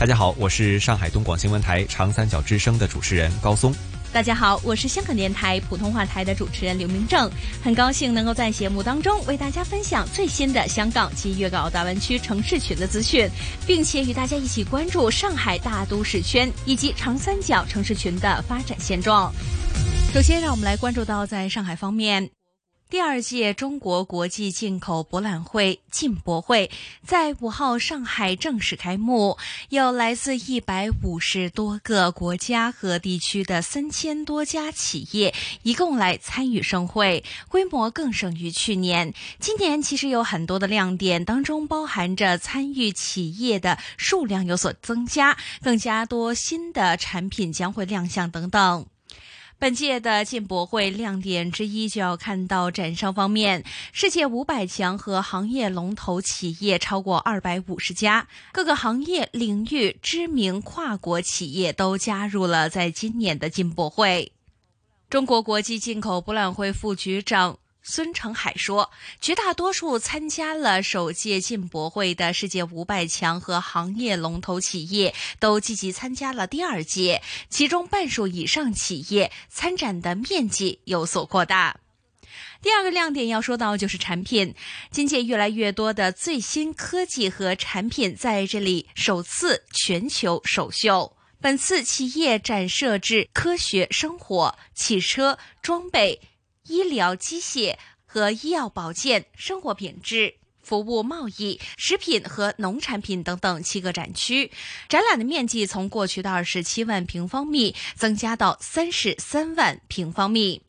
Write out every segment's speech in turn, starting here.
大家好，我是上海东广新闻台、长三角之声的主持人高松。大家好，我是香港电台普通话台的主持人刘明正，很高兴能够在节目当中为大家分享最新的香港及粤港澳大湾区城市群的资讯，并且与大家一起关注上海大都市圈以及长三角城市群的发展现状。首先，让我们来关注到在上海方面。第二届中国国际进口博览会进博会在五号上海正式开幕，有来自一百五十多个国家和地区的三千多家企业一共来参与盛会，规模更胜于去年。今年其实有很多的亮点，当中包含着参与企业的数量有所增加，更加多新的产品将会亮相等等。本届的进博会亮点之一，就要看到展商方面，世界五百强和行业龙头企业超过二百五十家，各个行业领域知名跨国企业都加入了在今年的进博会。中国国际进口博览会副局长。孙成海说：“绝大多数参加了首届进博会的世界五百强和行业龙头企业都积极参加了第二届，其中半数以上企业参展的面积有所扩大。第二个亮点要说到就是产品，今届越来越多的最新科技和产品在这里首次全球首秀。本次企业展设置科学生活、汽车装备。”医疗机械和医药保健、生活品质、服务贸易、食品和农产品等等七个展区，展览的面积从过去的二十七万平方米增加到三十三万平方米。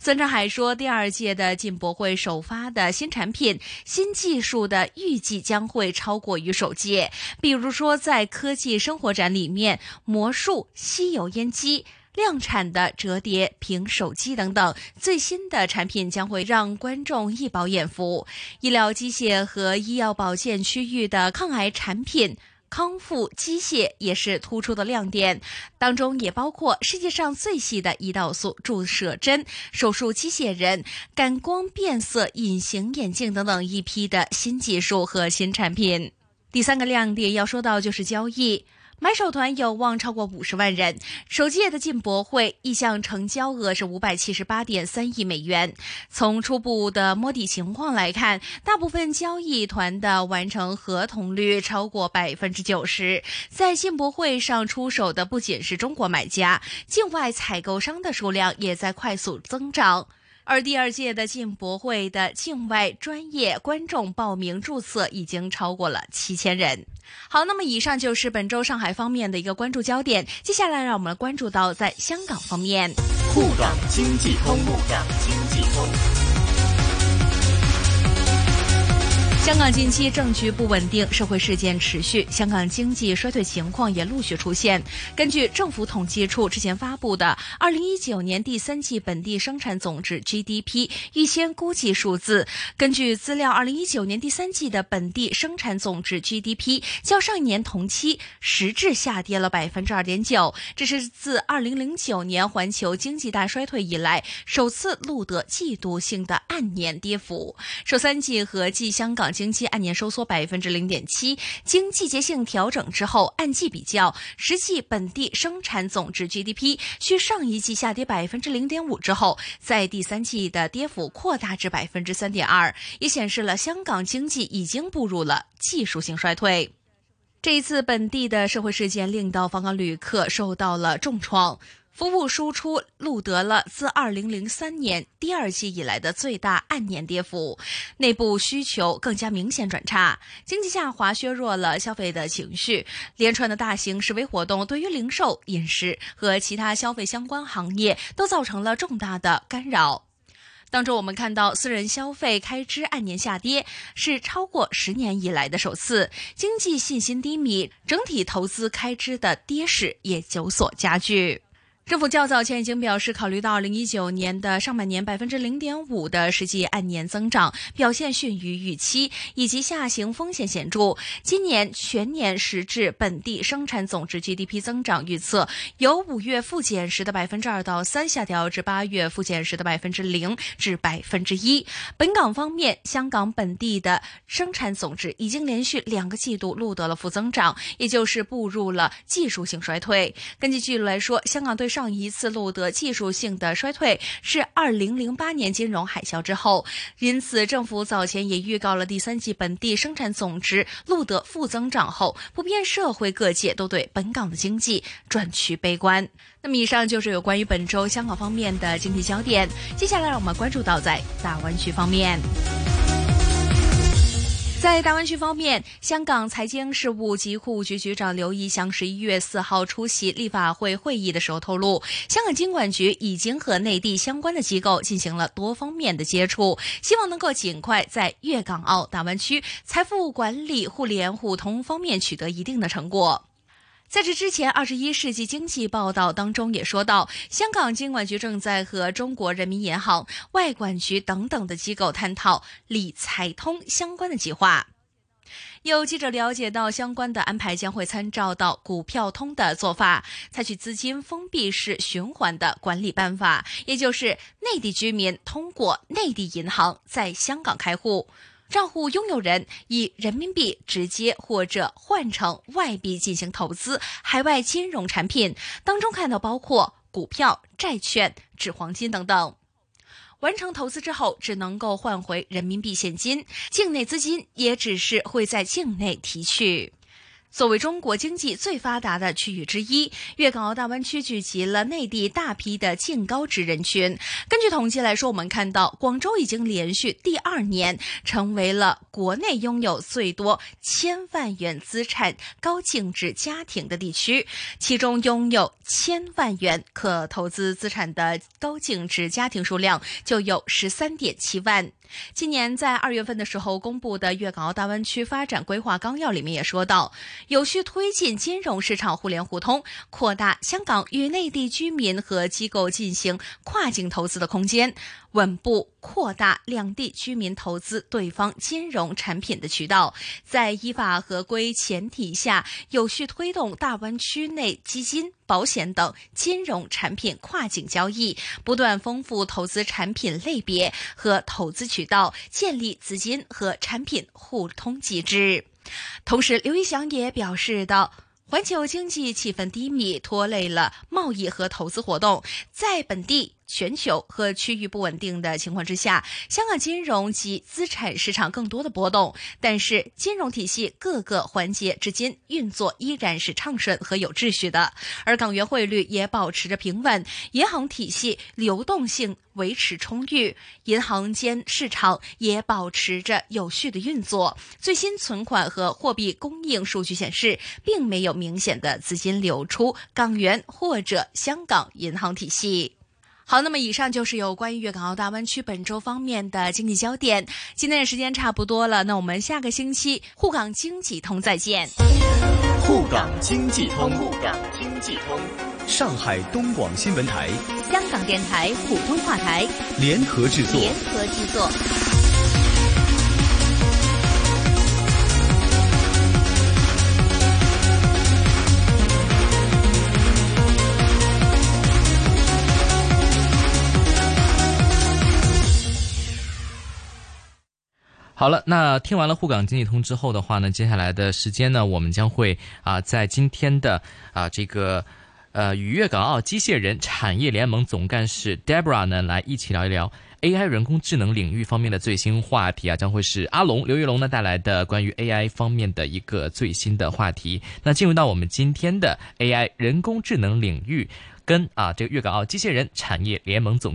孙成海说，第二届的进博会首发的新产品、新技术的预计将会超过于首届，比如说在科技生活展里面，魔术吸油烟机。量产的折叠屏手机等等最新的产品将会让观众一饱眼福。医疗机械和医药保健区域的抗癌产品、康复机械也是突出的亮点，当中也包括世界上最细的胰岛素注射针、手术机械人、感光变色隐形眼镜等等一批的新技术和新产品。第三个亮点要说到就是交易。买手团有望超过五十万人。首届的进博会意向成交额是五百七十八点三亿美元。从初步的摸底情况来看，大部分交易团的完成合同率超过百分之九十。在进博会上出手的不仅是中国买家，境外采购商的数量也在快速增长。而第二届的进博会的境外专业观众报名注册已经超过了七千人。好，那么以上就是本周上海方面的一个关注焦点。接下来，让我们关注到在香港方面，沪港经济通，沪港经济通。香港近期政局不稳定，社会事件持续，香港经济衰退情况也陆续出现。根据政府统计处之前发布的二零一九年第三季本地生产总值 GDP 预先估计数字，根据资料，二零一九年第三季的本地生产总值 GDP 较上一年同期实质下跌了百分之二点九，这是自二零零九年环球经济大衰退以来首次录得季度性的按年跌幅。首三季合计香港。经济按年收缩百分之零点七，经季节性调整之后，按季比较，实际本地生产总值 GDP 续上一季下跌百分之零点五之后，在第三季的跌幅扩大至百分之三点二，也显示了香港经济已经步入了技术性衰退。这一次本地的社会事件令到访港旅客受到了重创。服务输出录得了自二零零三年第二季以来的最大按年跌幅，内部需求更加明显转差，经济下滑削弱了消费的情绪，连串的大型示威活动对于零售、饮食和其他消费相关行业都造成了重大的干扰。当中，我们看到私人消费开支按年下跌，是超过十年以来的首次，经济信心低迷，整体投资开支的跌势也有所加剧。政府较早前已经表示，考虑到二零一九年的上半年百分之零点五的实际按年增长表现逊于预期，以及下行风险显著，今年全年实质本地生产总值 GDP 增长预测由五月负减时的百分之二到三下调至八月负减时的百分之零至百分之一。本港方面，香港本地的生产总值已经连续两个季度录得了负增长，也就是步入了技术性衰退。根据记录来说，香港对上一次录得技术性的衰退是二零零八年金融海啸之后，因此政府早前也预告了第三季本地生产总值录得负增长后，普遍社会各界都对本港的经济转趋悲观。那么以上就是有关于本周香港方面的经济焦点，接下来让我们关注到在大湾区方面。在大湾区方面，香港财经事务及库务局局长刘义祥十一月四号出席立法会会议的时候透露，香港金管局已经和内地相关的机构进行了多方面的接触，希望能够尽快在粤港澳大湾区财富管理互联互通方面取得一定的成果。在这之前，《二十一世纪经济报道》当中也说到，香港金管局正在和中国人民银行、外管局等等的机构探讨理财通相关的计划。有记者了解到，相关的安排将会参照到股票通的做法，采取资金封闭式循环的管理办法，也就是内地居民通过内地银行在香港开户。账户拥有人以人民币直接或者换成外币进行投资海外金融产品，当中看到包括股票、债券、纸黄金等等。完成投资之后，只能够换回人民币现金，境内资金也只是会在境内提取。作为中国经济最发达的区域之一，粤港澳大湾区聚集了内地大批的净高值人群。根据统计来说，我们看到广州已经连续第二年成为了国内拥有最多千万元资产高净值家庭的地区，其中拥有千万元可投资资产的高净值家庭数量就有十三点七万。今年在二月份的时候公布的《粤港澳大湾区发展规划纲要》里面也说到，有序推进金融市场互联互通，扩大香港与内地居民和机构进行跨境投资的空间，稳步扩大两地居民投资对方金融产品的渠道，在依法合规前提下，有序推动大湾区内基金。保险等金融产品跨境交易，不断丰富投资产品类别和投资渠道，建立资金和产品互通机制。同时，刘一祥也表示到。环球经济气氛低迷，拖累了贸易和投资活动，在本地。全球和区域不稳定的情况之下，香港金融及资产市场更多的波动，但是金融体系各个环节至今运作依然是畅顺和有秩序的，而港元汇率也保持着平稳，银行体系流动性维持充裕，银行间市场也保持着有序的运作。最新存款和货币供应数据显示，并没有明显的资金流出港元或者香港银行体系。好，那么以上就是有关于粤港澳大湾区本周方面的经济焦点。今天的时间差不多了，那我们下个星期沪港经济通再见。沪港经济通，沪港经济通，上海东广新闻台、香港电台普通话台联合制作，联合制作。好了，那听完了沪港经济通之后的话呢，接下来的时间呢，我们将会啊，在今天的啊这个呃与粤港澳机械人产业联盟总干事 Debra 呢来一起聊一聊 AI 人工智能领域方面的最新话题啊，将会是阿龙刘玉龙呢带来的关于 AI 方面的一个最新的话题。那进入到我们今天的 AI 人工智能领域，跟啊这个粤港澳机械人产业联盟总。